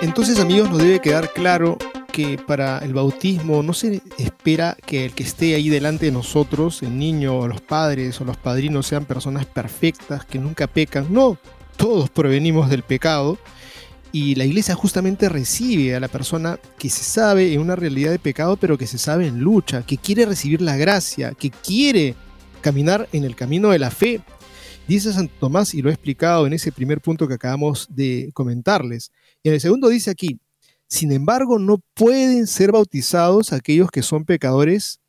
Entonces amigos nos debe quedar claro que para el bautismo no se espera que el que esté ahí delante de nosotros, el niño o los padres o los padrinos sean personas perfectas, que nunca pecan. No, todos provenimos del pecado y la iglesia justamente recibe a la persona que se sabe en una realidad de pecado, pero que se sabe en lucha, que quiere recibir la gracia, que quiere caminar en el camino de la fe. Dice Santo Tomás, y lo he explicado en ese primer punto que acabamos de comentarles, en el segundo dice aquí, sin embargo, no pueden ser bautizados aquellos que son pecadores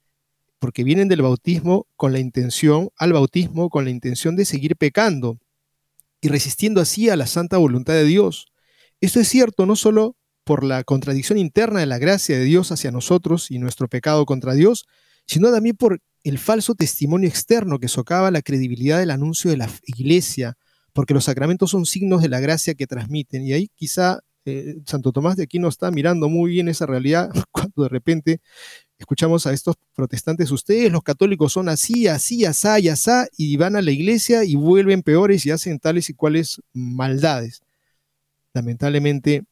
porque vienen del bautismo con la intención, al bautismo con la intención de seguir pecando y resistiendo así a la santa voluntad de Dios. Esto es cierto no solo por la contradicción interna de la gracia de Dios hacia nosotros y nuestro pecado contra Dios, sino también por el falso testimonio externo que socava la credibilidad del anuncio de la iglesia, porque los sacramentos son signos de la gracia que transmiten. Y ahí quizá eh, Santo Tomás de Aquino está mirando muy bien esa realidad cuando de repente escuchamos a estos protestantes, ustedes los católicos son así, así, asá y asá, y van a la iglesia y vuelven peores y hacen tales y cuales maldades. Lamentablemente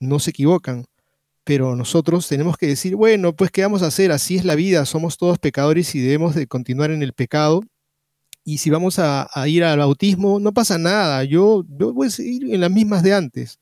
no se equivocan, pero nosotros tenemos que decir, bueno, pues ¿qué vamos a hacer? Así es la vida, somos todos pecadores y debemos de continuar en el pecado y si vamos a, ir al bautismo, no pasa nada, yo, voy a seguir en las mismas de antes.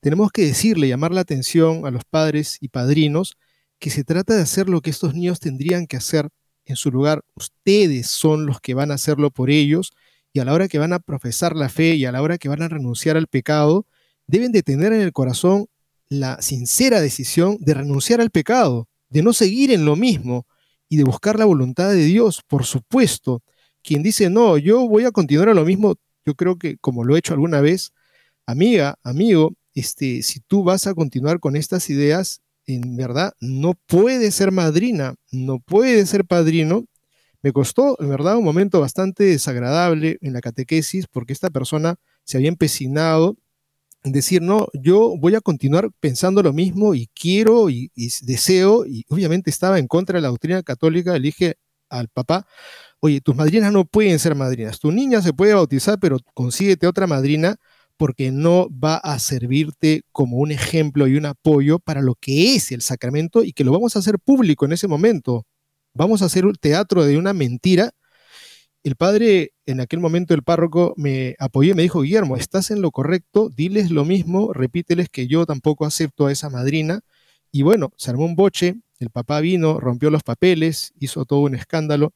Tenemos que decirle, llamar la atención a los padres y padrinos que se trata de hacer lo que estos niños tendrían que hacer en su lugar. Ustedes son los que van a hacerlo por ellos y a la hora que van a profesar la fe y a la hora que van a renunciar al pecado, deben de tener en el corazón la sincera decisión de renunciar al pecado, de no seguir en lo mismo y de buscar la voluntad de Dios, por supuesto quien dice, no, yo voy a continuar a lo mismo, yo creo que como lo he hecho alguna vez, amiga, amigo, este, si tú vas a continuar con estas ideas, en verdad, no puedes ser madrina, no puedes ser padrino. Me costó, en verdad, un momento bastante desagradable en la catequesis porque esta persona se había empecinado en decir, no, yo voy a continuar pensando lo mismo y quiero y, y deseo, y obviamente estaba en contra de la doctrina católica, elige al papá, oye, tus madrinas no pueden ser madrinas, tu niña se puede bautizar, pero consíguete otra madrina porque no va a servirte como un ejemplo y un apoyo para lo que es el sacramento y que lo vamos a hacer público en ese momento. Vamos a hacer un teatro de una mentira. El padre, en aquel momento el párroco, me apoyó y me dijo, Guillermo, estás en lo correcto, diles lo mismo, repíteles que yo tampoco acepto a esa madrina. Y bueno, se armó un boche, el papá vino, rompió los papeles, hizo todo un escándalo.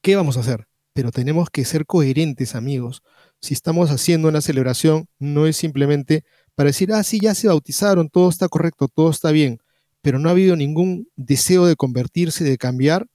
¿Qué vamos a hacer? Pero tenemos que ser coherentes, amigos. Si estamos haciendo una celebración, no es simplemente para decir, ah, sí, ya se bautizaron, todo está correcto, todo está bien, pero no ha habido ningún deseo de convertirse, de cambiar.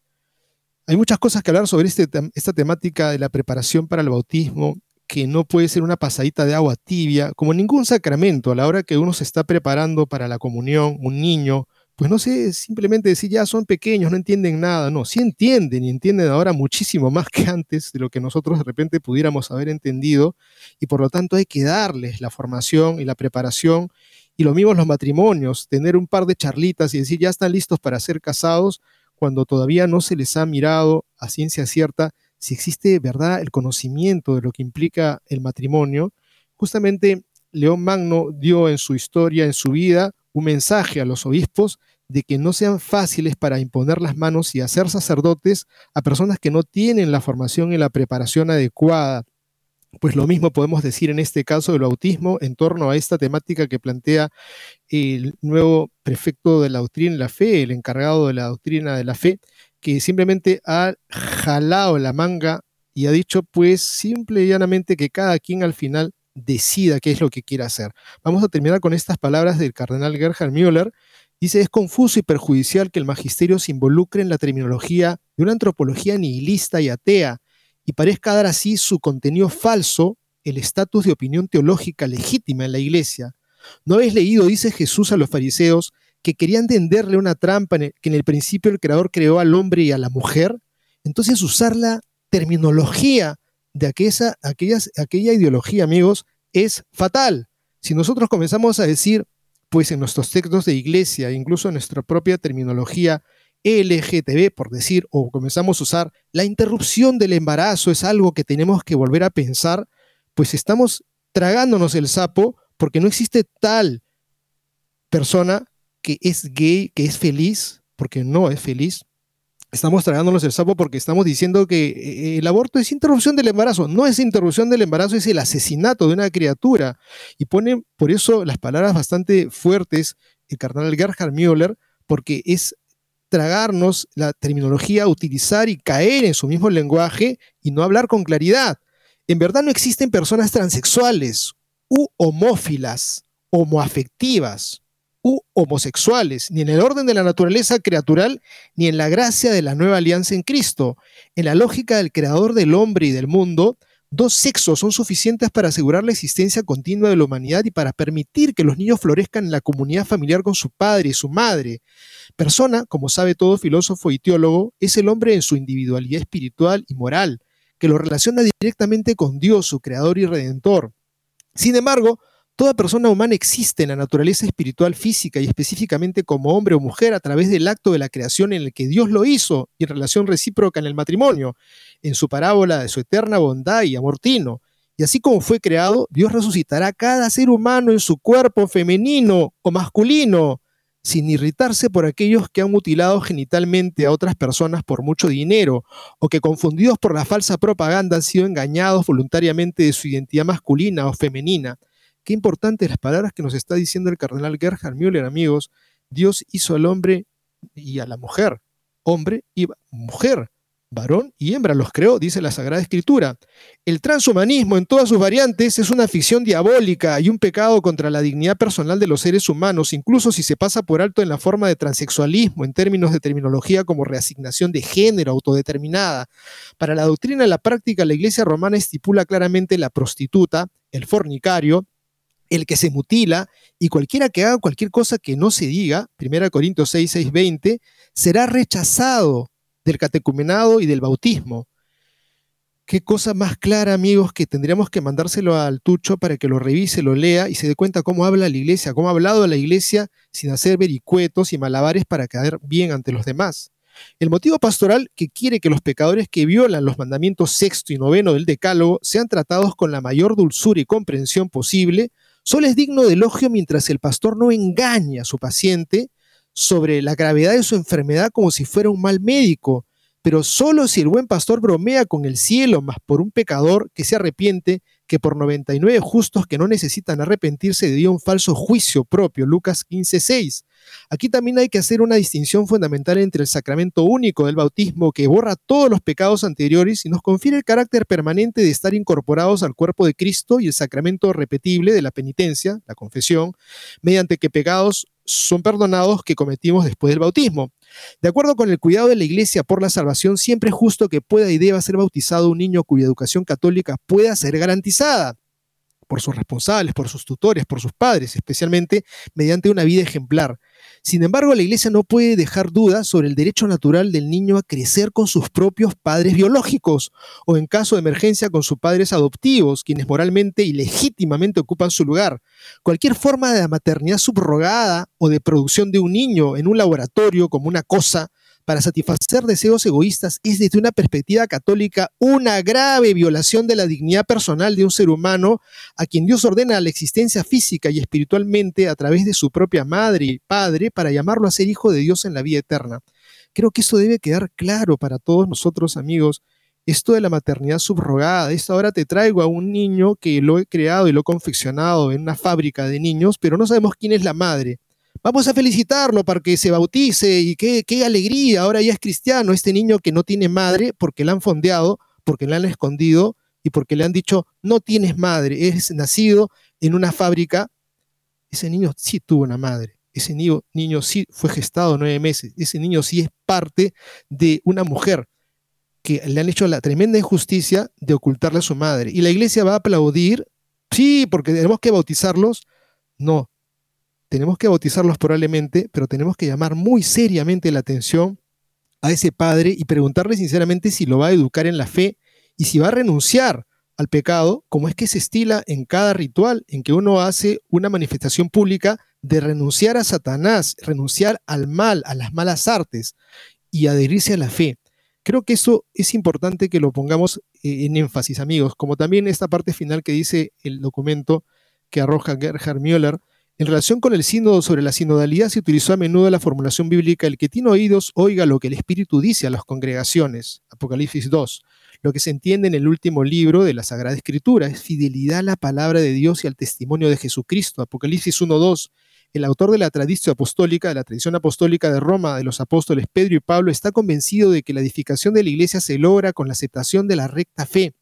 Hay muchas cosas que hablar sobre este, esta temática de la preparación para el bautismo, que no puede ser una pasadita de agua tibia, como ningún sacramento a la hora que uno se está preparando para la comunión, un niño, pues no sé, simplemente decir ya son pequeños, no entienden nada, no, sí entienden y entienden ahora muchísimo más que antes de lo que nosotros de repente pudiéramos haber entendido y por lo tanto hay que darles la formación y la preparación y lo mismo los matrimonios, tener un par de charlitas y decir ya están listos para ser casados cuando todavía no se les ha mirado a ciencia cierta si existe verdad el conocimiento de lo que implica el matrimonio, justamente León Magno dio en su historia, en su vida, un mensaje a los obispos de que no sean fáciles para imponer las manos y hacer sacerdotes a personas que no tienen la formación y la preparación adecuada. Pues lo mismo podemos decir en este caso del bautismo en torno a esta temática que plantea el nuevo prefecto de la doctrina de la fe, el encargado de la doctrina de la fe, que simplemente ha jalado la manga y ha dicho pues simple y llanamente que cada quien al final decida qué es lo que quiere hacer. Vamos a terminar con estas palabras del cardenal Gerhard Müller. Dice, es confuso y perjudicial que el magisterio se involucre en la terminología de una antropología nihilista y atea y parezca dar así su contenido falso el estatus de opinión teológica legítima en la iglesia. ¿No habéis leído, dice Jesús a los fariseos, que querían tenderle una trampa que en el principio el Creador creó al hombre y a la mujer, entonces usar la terminología de aquella, aquella ideología, amigos, es fatal. Si nosotros comenzamos a decir, pues en nuestros textos de iglesia, incluso en nuestra propia terminología LGTB, por decir, o comenzamos a usar la interrupción del embarazo es algo que tenemos que volver a pensar, pues estamos tragándonos el sapo porque no existe tal persona que es gay, que es feliz, porque no es feliz. Estamos tragándonos el sapo porque estamos diciendo que eh, el aborto es interrupción del embarazo. No es interrupción del embarazo, es el asesinato de una criatura. Y pone por eso las palabras bastante fuertes el cardenal Gerhard Müller, porque es tragarnos la terminología, utilizar y caer en su mismo lenguaje y no hablar con claridad. En verdad no existen personas transexuales u homófilas, homoafectivas u homosexuales, ni en el orden de la naturaleza creatural, ni en la gracia de la nueva alianza en Cristo. En la lógica del creador del hombre y del mundo, dos sexos son suficientes para asegurar la existencia continua de la humanidad y para permitir que los niños florezcan en la comunidad familiar con su padre y su madre. Persona, como sabe todo filósofo y teólogo, es el hombre en su individualidad espiritual y moral, que lo relaciona directamente con Dios, su creador y redentor. Sin embargo, Toda persona humana existe en la naturaleza espiritual física y específicamente como hombre o mujer a través del acto de la creación en el que Dios lo hizo y en relación recíproca en el matrimonio, en su parábola de su eterna bondad y amor tino. Y así como fue creado, Dios resucitará a cada ser humano en su cuerpo femenino o masculino, sin irritarse por aquellos que han mutilado genitalmente a otras personas por mucho dinero, o que confundidos por la falsa propaganda han sido engañados voluntariamente de su identidad masculina o femenina. Qué importantes las palabras que nos está diciendo el cardenal Gerhard Müller, amigos. Dios hizo al hombre y a la mujer, hombre y mujer, varón y hembra, los creó, dice la Sagrada Escritura. El transhumanismo en todas sus variantes es una ficción diabólica y un pecado contra la dignidad personal de los seres humanos, incluso si se pasa por alto en la forma de transexualismo, en términos de terminología como reasignación de género autodeterminada. Para la doctrina y la práctica, la Iglesia romana estipula claramente la prostituta, el fornicario, el que se mutila y cualquiera que haga cualquier cosa que no se diga, 1 Corintios 6, 6, 20, será rechazado del catecumenado y del bautismo. Qué cosa más clara, amigos, que tendríamos que mandárselo al Tucho para que lo revise, lo lea y se dé cuenta cómo habla la iglesia, cómo ha hablado la iglesia sin hacer vericuetos y malabares para caer bien ante los demás. El motivo pastoral que quiere que los pecadores que violan los mandamientos sexto y noveno del Decálogo sean tratados con la mayor dulzura y comprensión posible, Solo es digno de elogio mientras el pastor no engaña a su paciente sobre la gravedad de su enfermedad como si fuera un mal médico, pero solo si el buen pastor bromea con el cielo más por un pecador que se arrepiente que por 99 justos que no necesitan arrepentirse dio un falso juicio propio, Lucas 15:6. Aquí también hay que hacer una distinción fundamental entre el sacramento único del bautismo que borra todos los pecados anteriores y nos confiere el carácter permanente de estar incorporados al cuerpo de Cristo y el sacramento repetible de la penitencia, la confesión, mediante que pecados son perdonados que cometimos después del bautismo. De acuerdo con el cuidado de la Iglesia por la salvación, siempre es justo que pueda y deba ser bautizado un niño cuya educación católica pueda ser garantizada por sus responsables, por sus tutores, por sus padres, especialmente mediante una vida ejemplar. Sin embargo, la Iglesia no puede dejar dudas sobre el derecho natural del niño a crecer con sus propios padres biológicos o en caso de emergencia con sus padres adoptivos, quienes moralmente y legítimamente ocupan su lugar. Cualquier forma de maternidad subrogada o de producción de un niño en un laboratorio como una cosa para satisfacer deseos egoístas es desde una perspectiva católica una grave violación de la dignidad personal de un ser humano a quien Dios ordena la existencia física y espiritualmente a través de su propia madre y padre para llamarlo a ser hijo de Dios en la vida eterna. Creo que eso debe quedar claro para todos nosotros amigos. Esto de la maternidad subrogada, esto ahora te traigo a un niño que lo he creado y lo he confeccionado en una fábrica de niños, pero no sabemos quién es la madre. Vamos a felicitarlo para que se bautice y qué, alegría, ahora ya es cristiano, este niño que no tiene madre porque le han fondeado, porque le han escondido y porque le han dicho, no tienes madre, es nacido en una fábrica. Ese niño sí tuvo una madre, ese niño, niño sí fue gestado nueve meses, ese niño sí es parte de una mujer que le han hecho la tremenda injusticia de ocultarle a su madre. Y la iglesia va a aplaudir, sí, porque tenemos que bautizarlos. No, tenemos que bautizarlos probablemente, pero tenemos que llamar muy seriamente la atención a ese padre y preguntarle sinceramente si lo va a educar en la fe y si va a renunciar al pecado, como es que se estila en cada ritual en que uno hace una manifestación pública de renunciar a Satanás, renunciar al mal, a las malas artes y adherirse a la fe. Creo que eso es importante que lo pongamos eh, en énfasis, amigos, como también esta parte final que dice el documento que arroja Gerhard Müller, en relación con el sínodo sobre la sinodalidad se utilizó a menudo la formulación bíblica el que tiene oídos oiga lo que el Espíritu dice a las congregaciones. Apocalipsis 2. Lo que se entiende en el último libro de la Sagrada Escritura es fidelidad a la palabra de Dios y al testimonio de Jesucristo. Apocalipsis 1.2. El autor de la tradición apostólica, de la tradición apostólica de Roma, de los apóstoles Pedro y Pablo, está convencido de que la edificación de la iglesia se logra con la aceptación de la recta fe.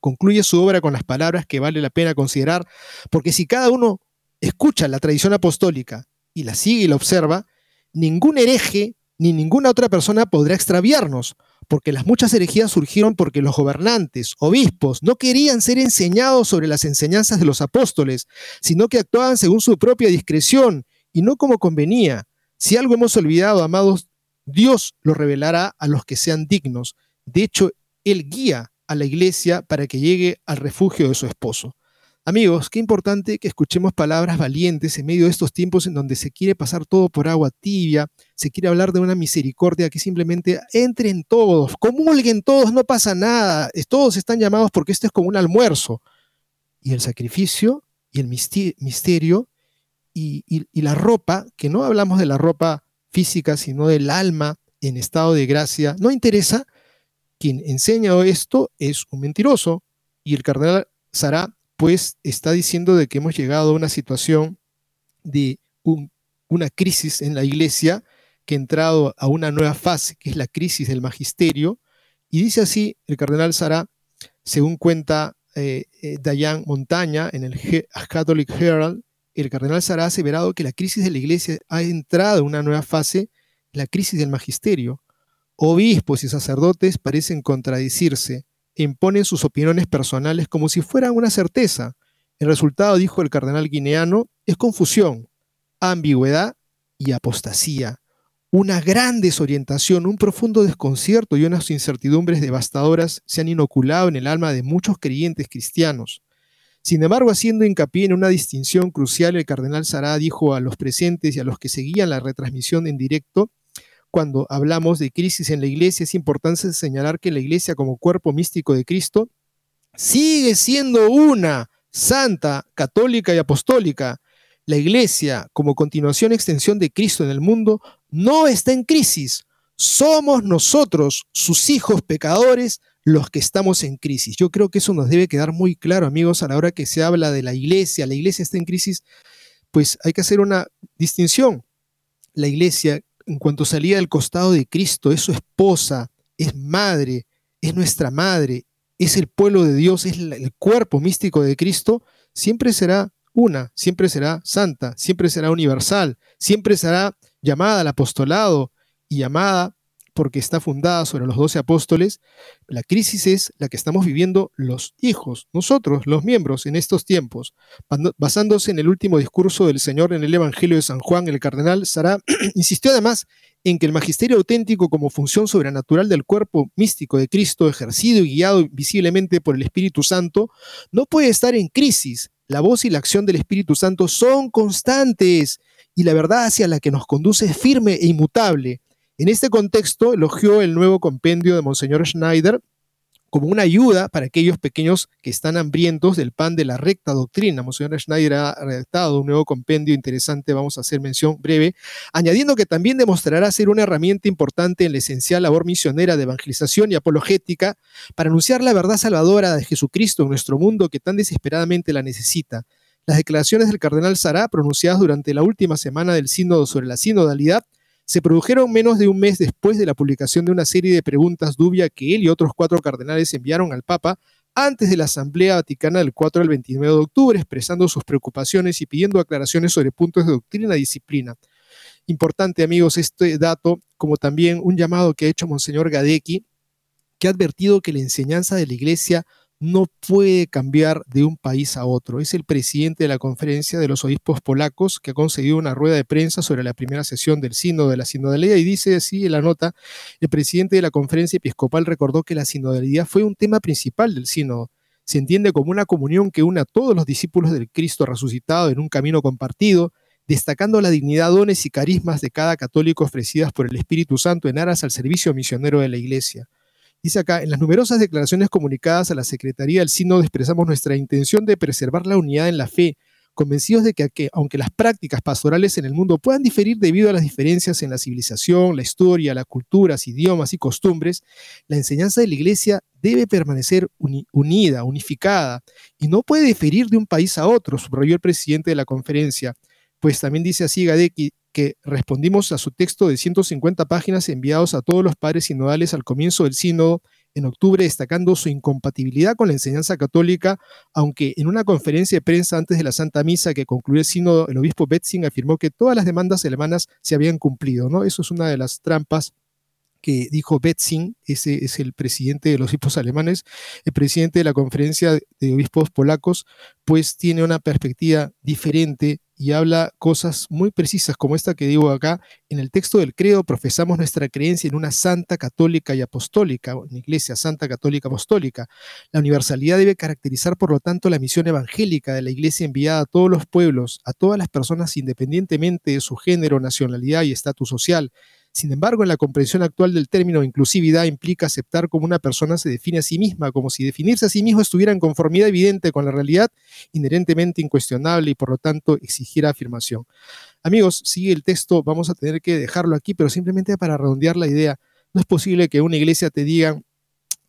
Concluye su obra con las palabras que vale la pena considerar, porque si cada uno escucha la tradición apostólica y la sigue y la observa, ningún hereje ni ninguna otra persona podrá extraviarnos, porque las muchas herejías surgieron porque los gobernantes, obispos, no querían ser enseñados sobre las enseñanzas de los apóstoles, sino que actuaban según su propia discreción y no como convenía. Si algo hemos olvidado, amados, Dios lo revelará a los que sean dignos. De hecho, Él guía a la iglesia para que llegue al refugio de su esposo. Amigos, qué importante que escuchemos palabras valientes en medio de estos tiempos en donde se quiere pasar todo por agua tibia, se quiere hablar de una misericordia que simplemente entren todos, comulguen todos, no pasa nada, todos están llamados porque esto es como un almuerzo. Y el sacrificio y el misterio y, la ropa, que no hablamos de la ropa física, sino del alma en estado de gracia, no interesa. Quien enseña esto es un mentiroso. Y el cardenal Sará pues está diciendo de que hemos llegado a una situación de una crisis en la iglesia que ha entrado a una nueva fase, que es la crisis del magisterio. Y dice así el cardenal Sara, según cuenta eh, eh, Dayan Montaña en el Catholic Herald, el cardenal Sara ha aseverado que la crisis de la iglesia ha entrado en una nueva fase, la crisis del magisterio. Obispos y sacerdotes parecen contradecirse imponen sus opiniones personales como si fueran una certeza. El resultado, dijo el cardenal guineano, es confusión, ambigüedad y apostasía. Una gran desorientación, un profundo desconcierto y unas incertidumbres devastadoras se han inoculado en el alma de muchos creyentes cristianos. Sin embargo, haciendo hincapié en una distinción crucial, el cardenal Sará dijo a los presentes y a los que seguían la retransmisión en directo cuando hablamos de crisis en la iglesia, es importante señalar que la iglesia como cuerpo místico de Cristo sigue siendo una, santa, católica y apostólica. La iglesia, como continuación extensión de Cristo en el mundo, no está en crisis. Somos nosotros, sus hijos pecadores, los que estamos en crisis. Yo creo que eso nos debe quedar muy claro, amigos, a la hora que se habla de la iglesia. La iglesia está en crisis, pues hay que hacer una distinción. La iglesia en cuanto salía del costado de Cristo, es su esposa, es madre, es nuestra madre, es el pueblo de Dios, es el cuerpo místico de Cristo, siempre será una, siempre será santa, siempre será universal, siempre será llamada al apostolado y llamada porque está fundada sobre los doce apóstoles, la crisis es la que estamos viviendo los hijos, nosotros, los miembros, en estos tiempos. Basándose en el último discurso del Señor en el Evangelio de San Juan, el cardenal Sará insistió además en que el magisterio auténtico como función sobrenatural del cuerpo místico de Cristo, ejercido y guiado visiblemente por el Espíritu Santo, no puede estar en crisis. La voz y la acción del Espíritu Santo son constantes y la verdad hacia la que nos conduce es firme e inmutable. En este contexto, elogió el nuevo compendio de Monseñor Schneider como una ayuda para aquellos pequeños que están hambrientos del pan de la recta doctrina. Monseñor Schneider ha redactado un nuevo compendio interesante, vamos a hacer mención breve, añadiendo que también demostrará ser una herramienta importante en la esencial labor misionera de evangelización y apologética para anunciar la verdad salvadora de Jesucristo en nuestro mundo que tan desesperadamente la necesita. Las declaraciones del cardenal Sará, pronunciadas durante la última semana del sínodo sobre la sinodalidad, se produjeron menos de un mes después de la publicación de una serie de preguntas dubia que él y otros cuatro cardenales enviaron al Papa antes de la Asamblea Vaticana del 4 al 29 de octubre, expresando sus preocupaciones y pidiendo aclaraciones sobre puntos de doctrina y disciplina. Importante, amigos, este dato, como también un llamado que ha hecho Monseñor Gadecki, que ha advertido que la enseñanza de la Iglesia no puede cambiar de un país a otro. Es el presidente de la Conferencia de los Obispos Polacos que ha conseguido una rueda de prensa sobre la primera sesión del Sínodo de la Sinodalidad y dice así en la nota, el presidente de la Conferencia Episcopal recordó que la sinodalidad fue un tema principal del Sínodo. Se entiende como una comunión que une a todos los discípulos del Cristo resucitado en un camino compartido, destacando la dignidad, dones y carismas de cada católico ofrecidas por el Espíritu Santo en aras al servicio misionero de la Iglesia. Dice acá, en las numerosas declaraciones comunicadas a la Secretaría del Sínodo expresamos nuestra intención de preservar la unidad en la fe, convencidos de que, aunque las prácticas pastorales en el mundo puedan diferir debido a las diferencias en la civilización, la historia, las culturas, idiomas y costumbres, la enseñanza de la Iglesia debe permanecer unida, unificada, y no puede diferir de un país a otro, subrayó el presidente de la conferencia. Pues también dice así Gadecki, que respondimos a su texto de 150 páginas enviados a todos los padres sinodales al comienzo del sínodo en octubre, destacando su incompatibilidad con la enseñanza católica, aunque en una conferencia de prensa antes de la Santa Misa que concluyó el sínodo, el obispo Betzing afirmó que todas las demandas alemanas se habían cumplido. ¿no? Eso es una de las trampas que dijo Betzing, ese es el presidente de los obispos alemanes, el presidente de la conferencia de obispos polacos, pues tiene una perspectiva diferente y habla cosas muy precisas como esta que digo acá. En el texto del credo profesamos nuestra creencia en una santa católica y apostólica, una iglesia santa católica apostólica. La universalidad debe caracterizar, por lo tanto, la misión evangélica de la iglesia enviada a todos los pueblos, a todas las personas independientemente de su género, nacionalidad y estatus social. Sin embargo, en la comprensión actual del término inclusividad implica aceptar como una persona se define a sí misma, como si definirse a sí mismo estuviera en conformidad evidente con la realidad, inherentemente incuestionable y por lo tanto exigiera afirmación. Amigos, sigue el texto, vamos a tener que dejarlo aquí, pero simplemente para redondear la idea, no es posible que una iglesia te diga,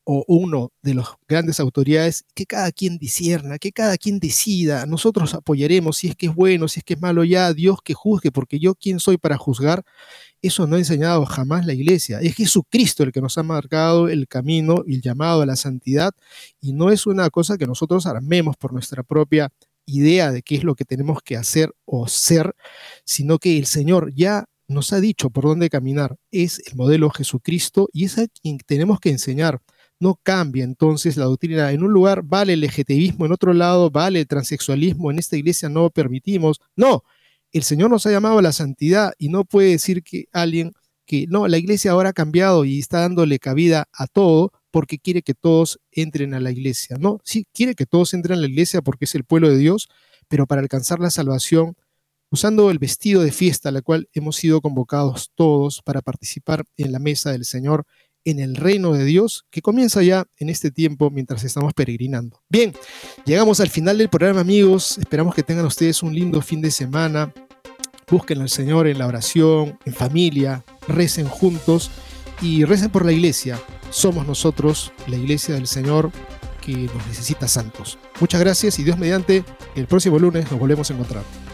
o uno de las grandes autoridades, que cada quien disierna, que cada quien decida, nosotros apoyaremos si es que es bueno, si es que es malo, ya Dios que juzgue, porque yo quién soy para juzgar, eso no ha enseñado jamás la iglesia. Es Jesucristo el que nos ha marcado el camino y el llamado a la santidad y no es una cosa que nosotros armemos por nuestra propia idea de qué es lo que tenemos que hacer o ser, sino que el Señor ya nos ha dicho por dónde caminar. Es el modelo Jesucristo y es a quien tenemos que enseñar. No cambia entonces la doctrina. En un lugar vale el LGTBismo, en otro lado vale el transexualismo, en esta iglesia no permitimos. No, el Señor nos ha llamado a la santidad y no puede decir que alguien que no, la iglesia ahora ha cambiado y está dándole cabida a todo porque quiere que todos entren a la iglesia. No, sí, quiere que todos entren a la iglesia porque es el pueblo de Dios, pero para alcanzar la salvación, usando el vestido de fiesta a la cual hemos sido convocados todos para participar en la mesa del Señor, en el reino de Dios que comienza ya en este tiempo mientras estamos peregrinando. Bien, llegamos al final del programa amigos, esperamos que tengan ustedes un lindo fin de semana, busquen al Señor en la oración, en familia, recen juntos y recen por la iglesia. Somos nosotros, la iglesia del Señor, que nos necesita santos. Muchas gracias y Dios mediante, el próximo lunes nos volvemos a encontrar.